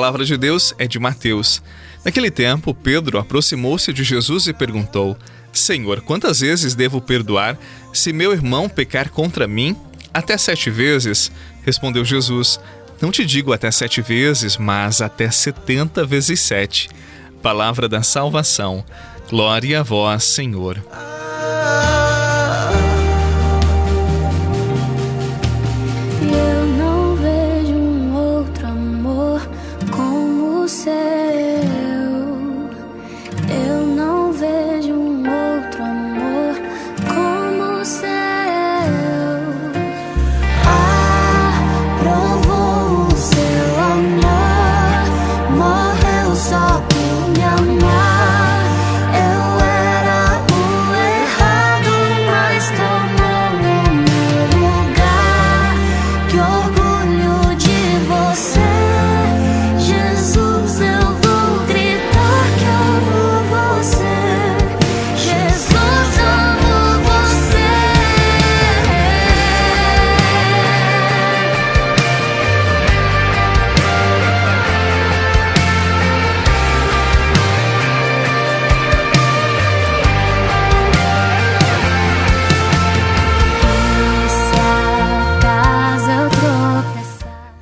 palavra de Deus é de Mateus. Naquele tempo, Pedro aproximou-se de Jesus e perguntou: Senhor, quantas vezes devo perdoar se meu irmão pecar contra mim? Até sete vezes? Respondeu Jesus. Não te digo até sete vezes, mas até setenta vezes sete. Palavra da salvação. Glória a vós, Senhor.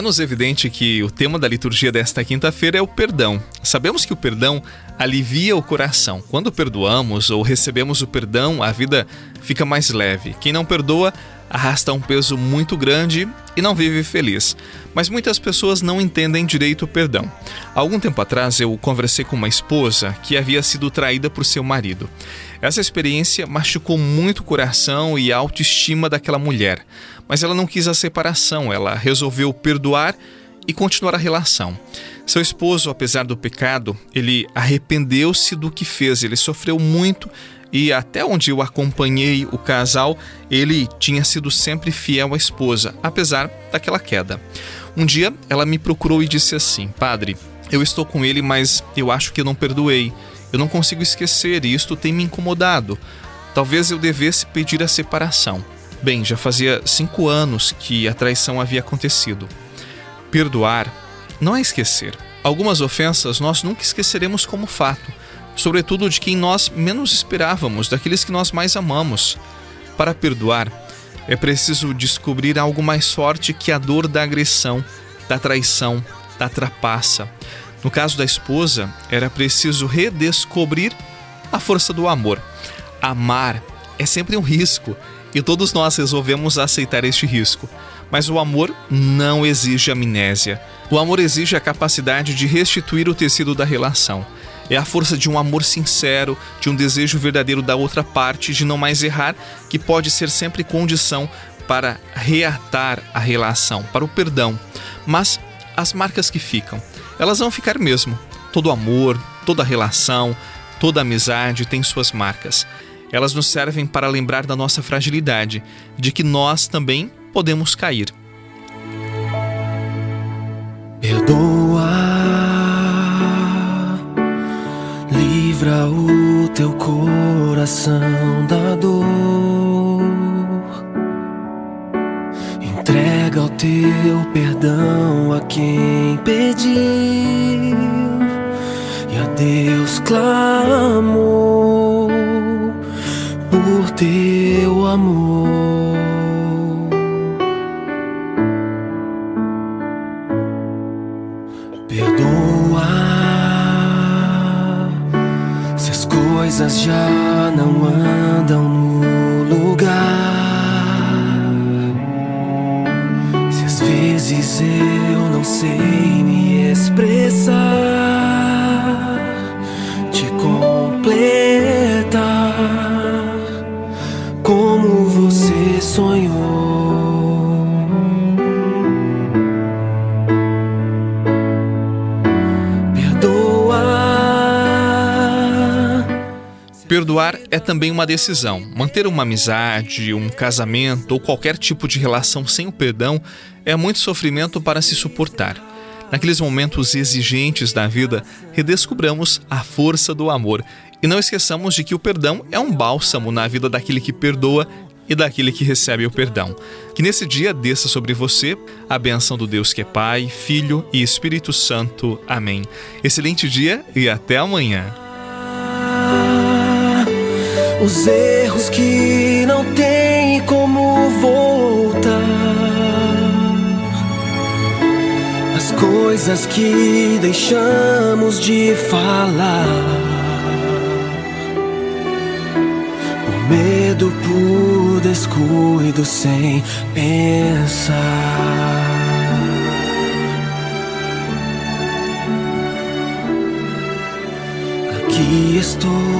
É-nos evidente que o tema da liturgia desta quinta-feira é o perdão. Sabemos que o perdão alivia o coração. Quando perdoamos ou recebemos o perdão, a vida fica mais leve. Quem não perdoa arrasta um peso muito grande e não vive feliz. Mas muitas pessoas não entendem direito o perdão. Algum tempo atrás eu conversei com uma esposa que havia sido traída por seu marido. Essa experiência machucou muito o coração e a autoestima daquela mulher mas ela não quis a separação, ela resolveu perdoar e continuar a relação. Seu esposo, apesar do pecado, ele arrependeu-se do que fez, ele sofreu muito e até onde eu acompanhei o casal, ele tinha sido sempre fiel à esposa, apesar daquela queda. Um dia ela me procurou e disse assim: Padre, eu estou com ele, mas eu acho que não perdoei. Eu não consigo esquecer e isto tem me incomodado. Talvez eu devesse pedir a separação. Bem, já fazia cinco anos que a traição havia acontecido. Perdoar não é esquecer. Algumas ofensas nós nunca esqueceremos como fato, sobretudo de quem nós menos esperávamos, daqueles que nós mais amamos. Para perdoar, é preciso descobrir algo mais forte que a dor da agressão, da traição, da trapaça. No caso da esposa, era preciso redescobrir a força do amor. Amar é sempre um risco e todos nós resolvemos aceitar este risco. Mas o amor não exige amnésia. O amor exige a capacidade de restituir o tecido da relação. É a força de um amor sincero, de um desejo verdadeiro da outra parte de não mais errar, que pode ser sempre condição para reatar a relação, para o perdão. Mas as marcas que ficam, elas vão ficar mesmo. Todo amor, toda relação, toda amizade tem suas marcas. Elas nos servem para lembrar da nossa fragilidade, de que nós também podemos cair. Perdoa, livra o teu coração da dor, entrega o teu perdão a quem pediu e a Deus clamou por teu amor. Perdoa coisas já não andam no lugar. Se às vezes eu não sei me expressar. Perdoar é também uma decisão. Manter uma amizade, um casamento ou qualquer tipo de relação sem o perdão é muito sofrimento para se suportar. Naqueles momentos exigentes da vida, redescobramos a força do amor e não esqueçamos de que o perdão é um bálsamo na vida daquele que perdoa e daquele que recebe o perdão. Que nesse dia desça sobre você a benção do Deus que é Pai, Filho e Espírito Santo. Amém. Excelente dia e até amanhã. Os erros que não tem como voltar. As coisas que deixamos de falar. O medo por descuido sem pensar. Aqui estou